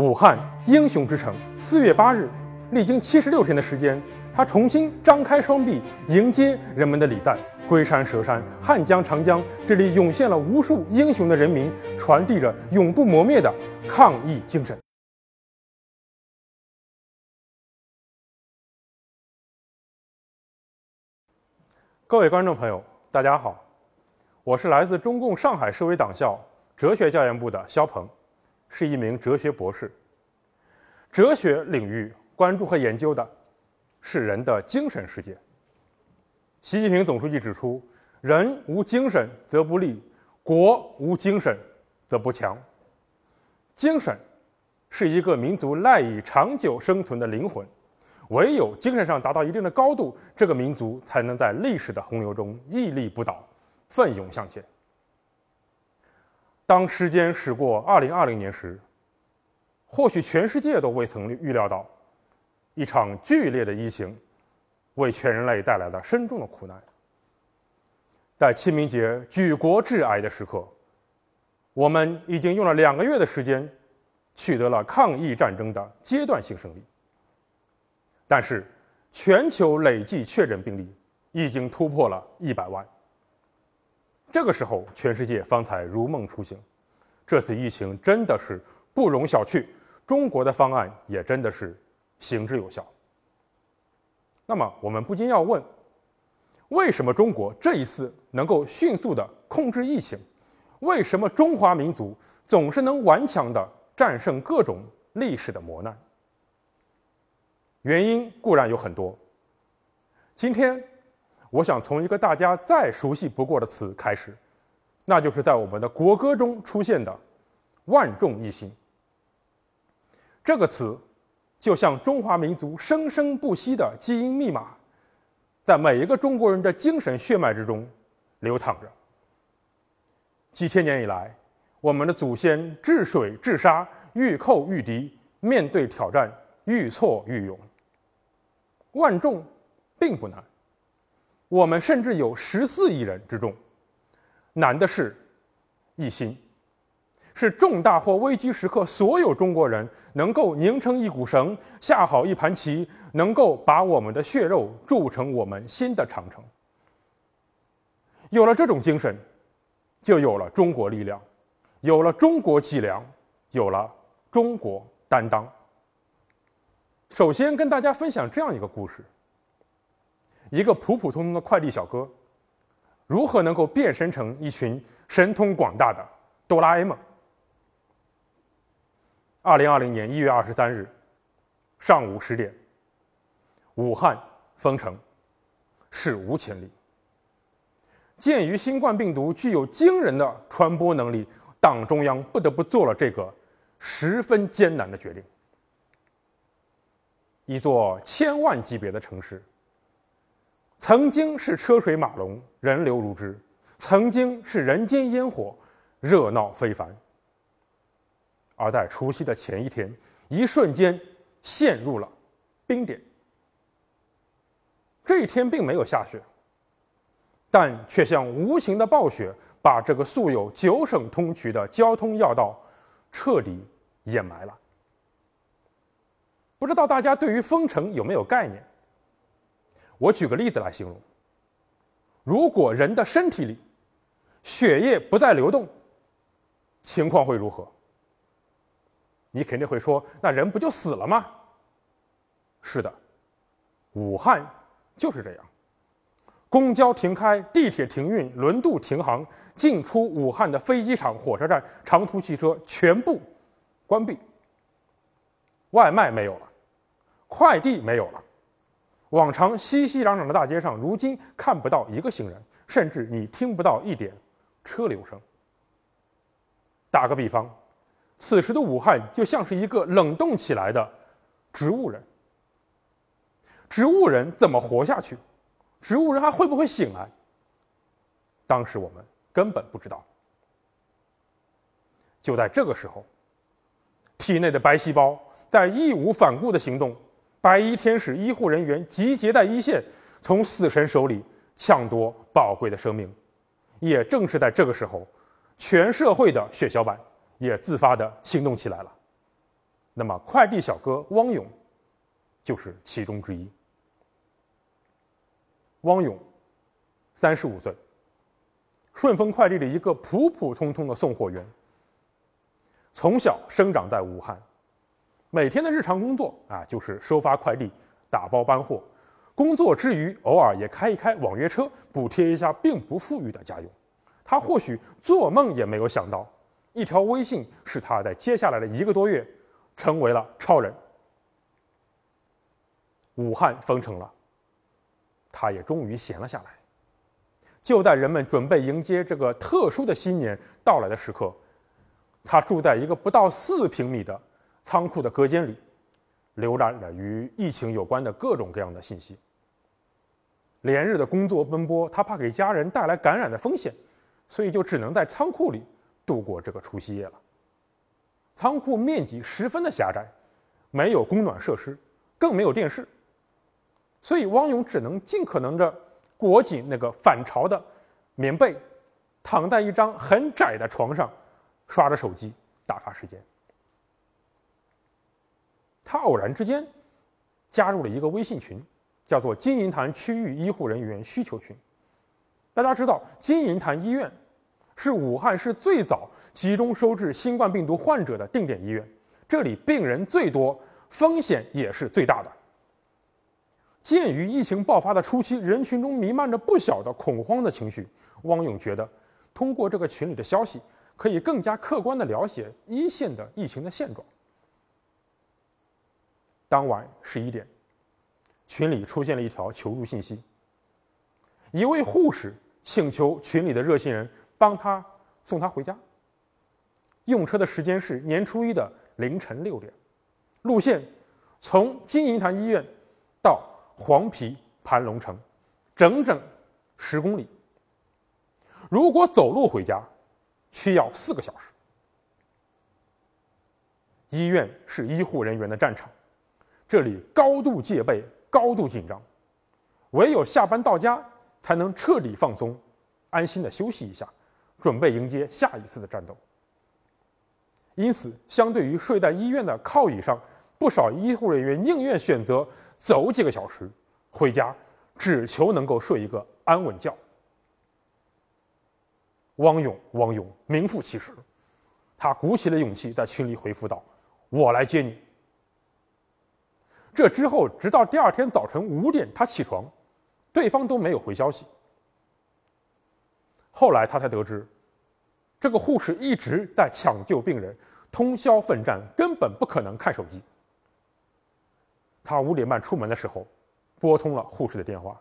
武汉英雄之城，四月八日，历经七十六天的时间，他重新张开双臂迎接人们的礼赞。龟山、蛇山、汉江、长江，这里涌现了无数英雄的人民，传递着永不磨灭的抗疫精神。各位观众朋友，大家好，我是来自中共上海市委党校哲学教研部的肖鹏。是一名哲学博士。哲学领域关注和研究的是人的精神世界。习近平总书记指出：“人无精神则不立，国无精神则不强。”精神是一个民族赖以长久生存的灵魂，唯有精神上达到一定的高度，这个民族才能在历史的洪流中屹立不倒，奋勇向前。当时间驶过二零二零年时，或许全世界都未曾预料到，一场剧烈的疫情为全人类带来了深重的苦难。在清明节举国致哀的时刻，我们已经用了两个月的时间，取得了抗疫战争的阶段性胜利。但是，全球累计确诊病例已经突破了一百万。这个时候，全世界方才如梦初醒。这次疫情真的是不容小觑，中国的方案也真的是行之有效。那么，我们不禁要问：为什么中国这一次能够迅速的控制疫情？为什么中华民族总是能顽强的战胜各种历史的磨难？原因固然有很多。今天。我想从一个大家再熟悉不过的词开始，那就是在我们的国歌中出现的“万众一心”这个词，就像中华民族生生不息的基因密码，在每一个中国人的精神血脉之中流淌着。几千年以来，我们的祖先治水治沙，愈寇愈敌，面对挑战愈挫愈勇。万众并不难。我们甚至有十四亿人之众，难的是一心，是重大或危机时刻，所有中国人能够拧成一股绳，下好一盘棋，能够把我们的血肉铸成我们新的长城。有了这种精神，就有了中国力量，有了中国脊梁，有了中国担当。首先跟大家分享这样一个故事。一个普普通通的快递小哥，如何能够变身成一群神通广大的哆啦 A 梦？二零二零年一月二十三日上午十点，武汉封城，史无前例。鉴于新冠病毒具有惊人的传播能力，党中央不得不做了这个十分艰难的决定。一座千万级别的城市。曾经是车水马龙、人流如织，曾经是人间烟火、热闹非凡。而在除夕的前一天，一瞬间陷入了冰点。这一天并没有下雪，但却像无形的暴雪，把这个素有九省通衢的交通要道彻底掩埋了。不知道大家对于封城有没有概念？我举个例子来形容：如果人的身体里血液不再流动，情况会如何？你肯定会说：“那人不就死了吗？”是的，武汉就是这样，公交停开，地铁停运，轮渡停航，进出武汉的飞机场、火车站、长途汽车全部关闭，外卖没有了，快递没有了。往常熙熙攘攘的大街上，如今看不到一个行人，甚至你听不到一点车流声。打个比方，此时的武汉就像是一个冷冻起来的植物人。植物人怎么活下去？植物人还会不会醒来？当时我们根本不知道。就在这个时候，体内的白细胞在义无反顾的行动。白衣天使医护人员集结在一线，从死神手里抢夺宝贵的生命。也正是在这个时候，全社会的血小板也自发的行动起来了。那么快递小哥汪勇就是其中之一。汪勇，三十五岁，顺丰快递的一个普普通通的送货员。从小生长在武汉，每天的日常工作啊就是收发快递、打包搬货。工作之余，偶尔也开一开网约车，补贴一下并不富裕的家用。他或许做梦也没有想到，一条微信使他在接下来的一个多月成为了超人。武汉封城了。他也终于闲了下来。就在人们准备迎接这个特殊的新年到来的时刻，他住在一个不到四平米的仓库的隔间里，浏览着与疫情有关的各种各样的信息。连日的工作奔波，他怕给家人带来感染的风险，所以就只能在仓库里度过这个除夕夜了。仓库面积十分的狭窄，没有供暖设施，更没有电视。所以汪勇只能尽可能的裹紧那个反潮的棉被，躺在一张很窄的床上，刷着手机打发时间。他偶然之间加入了一个微信群，叫做“金银潭区域医护人员需求群”。大家知道，金银潭医院是武汉市最早集中收治新冠病毒患者的定点医院，这里病人最多，风险也是最大的。鉴于疫情爆发的初期，人群中弥漫着不小的恐慌的情绪，汪勇觉得，通过这个群里的消息，可以更加客观地了解一线的疫情的现状。当晚十一点，群里出现了一条求助信息：一位护士请求群里的热心人帮他送他回家。用车的时间是年初一的凌晨六点，路线从金银潭医院到。黄陂盘龙城，整整十公里。如果走路回家，需要四个小时。医院是医护人员的战场，这里高度戒备、高度紧张，唯有下班到家，才能彻底放松，安心的休息一下，准备迎接下一次的战斗。因此，相对于睡在医院的靠椅上。不少医护人员宁愿选择走几个小时回家，只求能够睡一个安稳觉。汪勇，汪勇名副其实，他鼓起了勇气在群里回复道：“我来接你。”这之后，直到第二天早晨五点，他起床，对方都没有回消息。后来他才得知，这个护士一直在抢救病人，通宵奋战，根本不可能看手机。他五点半出门的时候，拨通了护士的电话。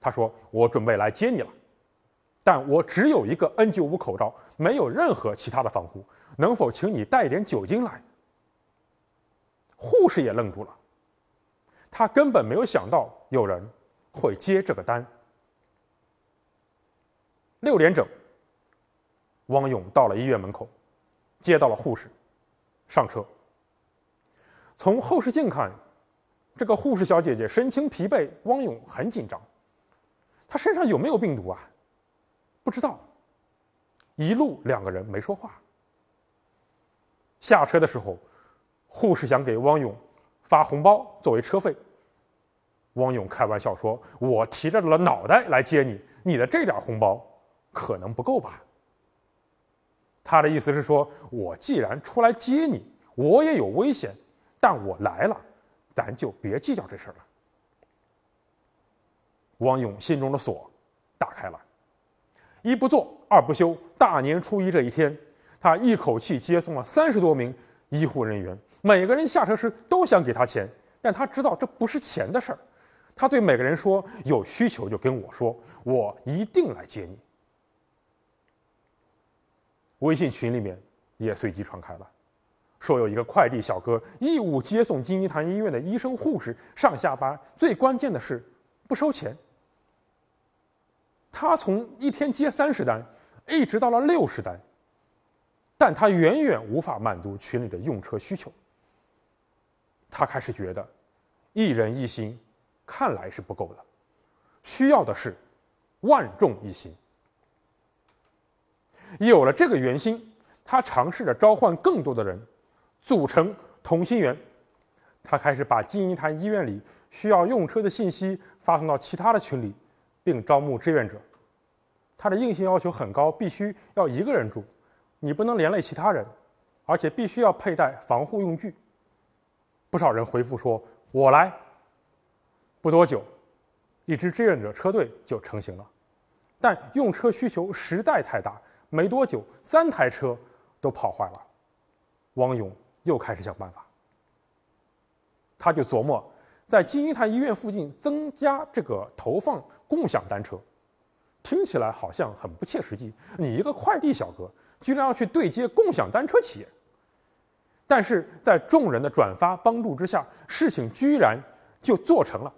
他说：“我准备来接你了，但我只有一个 N95 口罩，没有任何其他的防护。能否请你带一点酒精来？”护士也愣住了，他根本没有想到有人会接这个单。六点整，汪勇到了医院门口，接到了护士，上车。从后视镜看。这个护士小姐姐神情疲惫，汪勇很紧张。她身上有没有病毒啊？不知道。一路两个人没说话。下车的时候，护士想给汪勇发红包作为车费。汪勇开玩笑说：“我提着了脑袋来接你，你的这点红包可能不够吧？”他的意思是说：“我既然出来接你，我也有危险，但我来了。”咱就别计较这事儿了。汪勇心中的锁打开了，一不做二不休。大年初一这一天，他一口气接送了三十多名医护人员，每个人下车时都想给他钱，但他知道这不是钱的事儿。他对每个人说：“有需求就跟我说，我一定来接你。”微信群里面也随即传开了。说有一个快递小哥义务接送金银潭医院的医生护士上下班，最关键的是不收钱。他从一天接三十单，一直到了六十单，但他远远无法满足群里的用车需求。他开始觉得，一人一心看来是不够的，需要的是万众一心。有了这个圆心，他尝试着召唤更多的人。组成同心圆。他开始把金银潭医院里需要用车的信息发送到其他的群里，并招募志愿者。他的硬性要求很高，必须要一个人住，你不能连累其他人，而且必须要佩戴防护用具。不少人回复说：“我来。”不多久，一支志愿者车队就成型了。但用车需求实在太大，没多久三台车都跑坏了。汪勇又开始想办法。他就琢磨，在金银潭医院附近增加这个投放共享单车，听起来好像很不切实际。你一个快递小哥，居然要去对接共享单车企业？但是在众人的转发帮助之下，事情居然就做成了。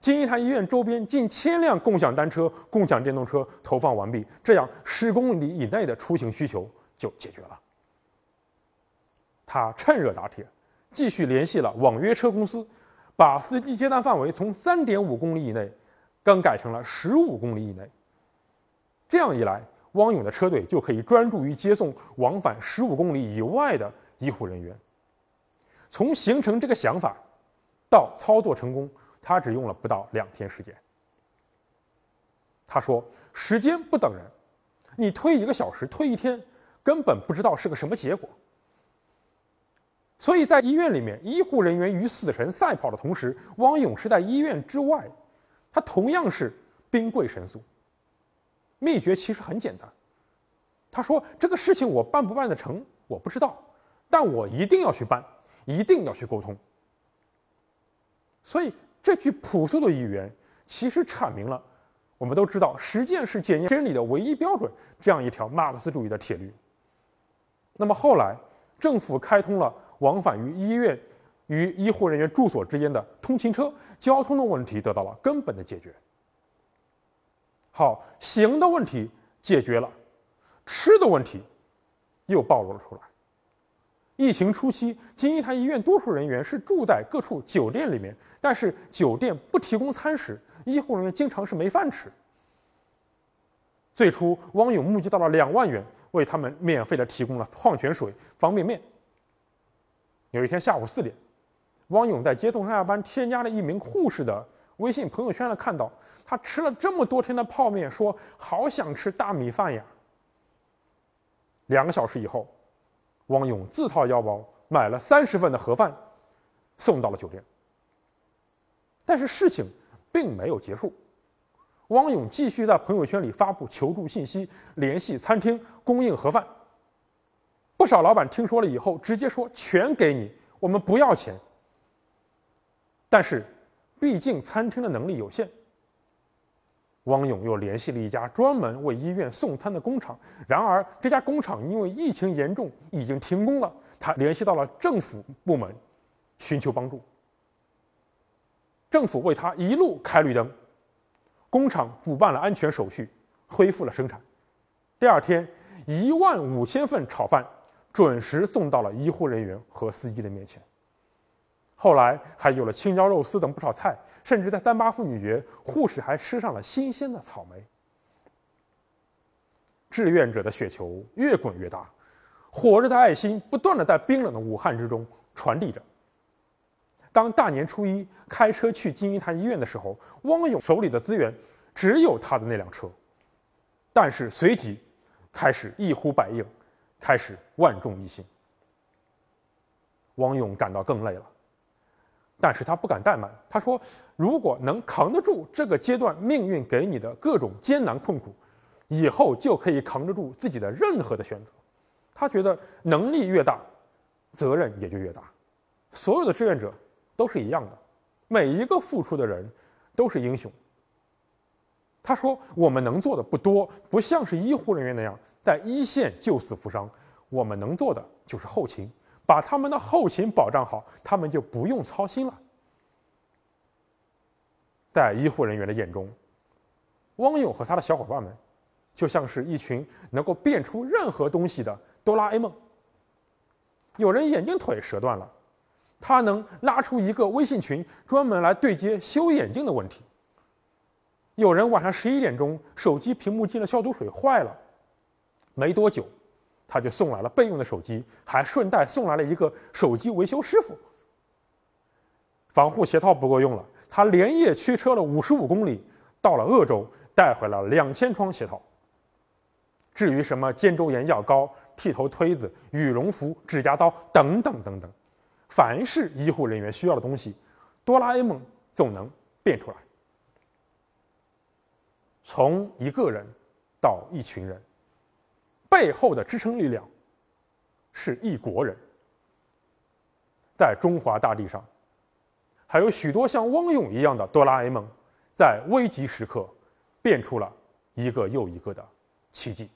金银潭医院周边近千辆共享单车、共享电动车投放完毕，这样十公里以内的出行需求就解决了。他趁热打铁。继续联系了网约车公司，把司机接单范围从三点五公里以内更改成了十五公里以内。这样一来，汪勇的车队就可以专注于接送往返十五公里以外的医护人员。从形成这个想法到操作成功，他只用了不到两天时间。他说：“时间不等人，你推一个小时，推一天，根本不知道是个什么结果。”所以在医院里面，医护人员与死神赛跑的同时，汪勇是在医院之外，他同样是兵贵神速。秘诀其实很简单，他说：“这个事情我办不办得成，我不知道，但我一定要去办，一定要去沟通。”所以这句朴素的语言，其实阐明了我们都知道实践是检验真理的唯一标准这样一条马克思主义的铁律。那么后来，政府开通了。往返于医院与医护人员住所之间的通勤车交通的问题得到了根本的解决。好，行的问题解决了，吃的问题又暴露了出来。疫情初期，金银潭医院多数人员是住在各处酒店里面，但是酒店不提供餐食，医护人员经常是没饭吃。最初，汪勇募集到了两万元，为他们免费的提供了矿泉水、方便面。有一天下午四点，汪勇在接送上下班添加了一名护士的微信朋友圈，了看到他吃了这么多天的泡面，说好想吃大米饭呀。两个小时以后，汪勇自掏腰包买了三十份的盒饭，送到了酒店。但是事情并没有结束，汪勇继续在朋友圈里发布求助信息，联系餐厅供应盒饭。不少老板听说了以后，直接说全给你，我们不要钱。但是，毕竟餐厅的能力有限，汪勇又联系了一家专门为医院送餐的工厂。然而，这家工厂因为疫情严重，已经停工了。他联系到了政府部门，寻求帮助。政府为他一路开绿灯，工厂补办了安全手续，恢复了生产。第二天，一万五千份炒饭。准时送到了医护人员和司机的面前。后来还有了青椒肉丝等不少菜，甚至在三八妇女节，护士还吃上了新鲜的草莓。志愿者的雪球越滚越大，火热的爱心不断的在冰冷的武汉之中传递着。当大年初一开车去金银潭医院的时候，汪勇手里的资源只有他的那辆车，但是随即开始一呼百应。开始万众一心。汪勇感到更累了，但是他不敢怠慢。他说：“如果能扛得住这个阶段命运给你的各种艰难困苦，以后就可以扛得住自己的任何的选择。”他觉得能力越大，责任也就越大。所有的志愿者都是一样的，每一个付出的人都是英雄。他说：“我们能做的不多，不像是医护人员那样。”在一线救死扶伤，我们能做的就是后勤，把他们的后勤保障好，他们就不用操心了。在医护人员的眼中，汪勇和他的小伙伴们，就像是一群能够变出任何东西的哆啦 A 梦。有人眼镜腿折断了，他能拉出一个微信群，专门来对接修眼镜的问题。有人晚上十一点钟手机屏幕进了消毒水坏了。没多久，他就送来了备用的手机，还顺带送来了一个手机维修师傅。防护鞋套不够用了，他连夜驱车了五十五公里，到了鄂州，带回了两千双鞋套。至于什么肩周炎药膏、剃头推子、羽绒服、指甲刀等等等等，凡是医护人员需要的东西，哆啦 A 梦总能变出来。从一个人到一群人，背后的支撑力量是一国人。在中华大地上，还有许多像汪勇一样的哆啦 A 梦，在危急时刻变出了一个又一个的奇迹。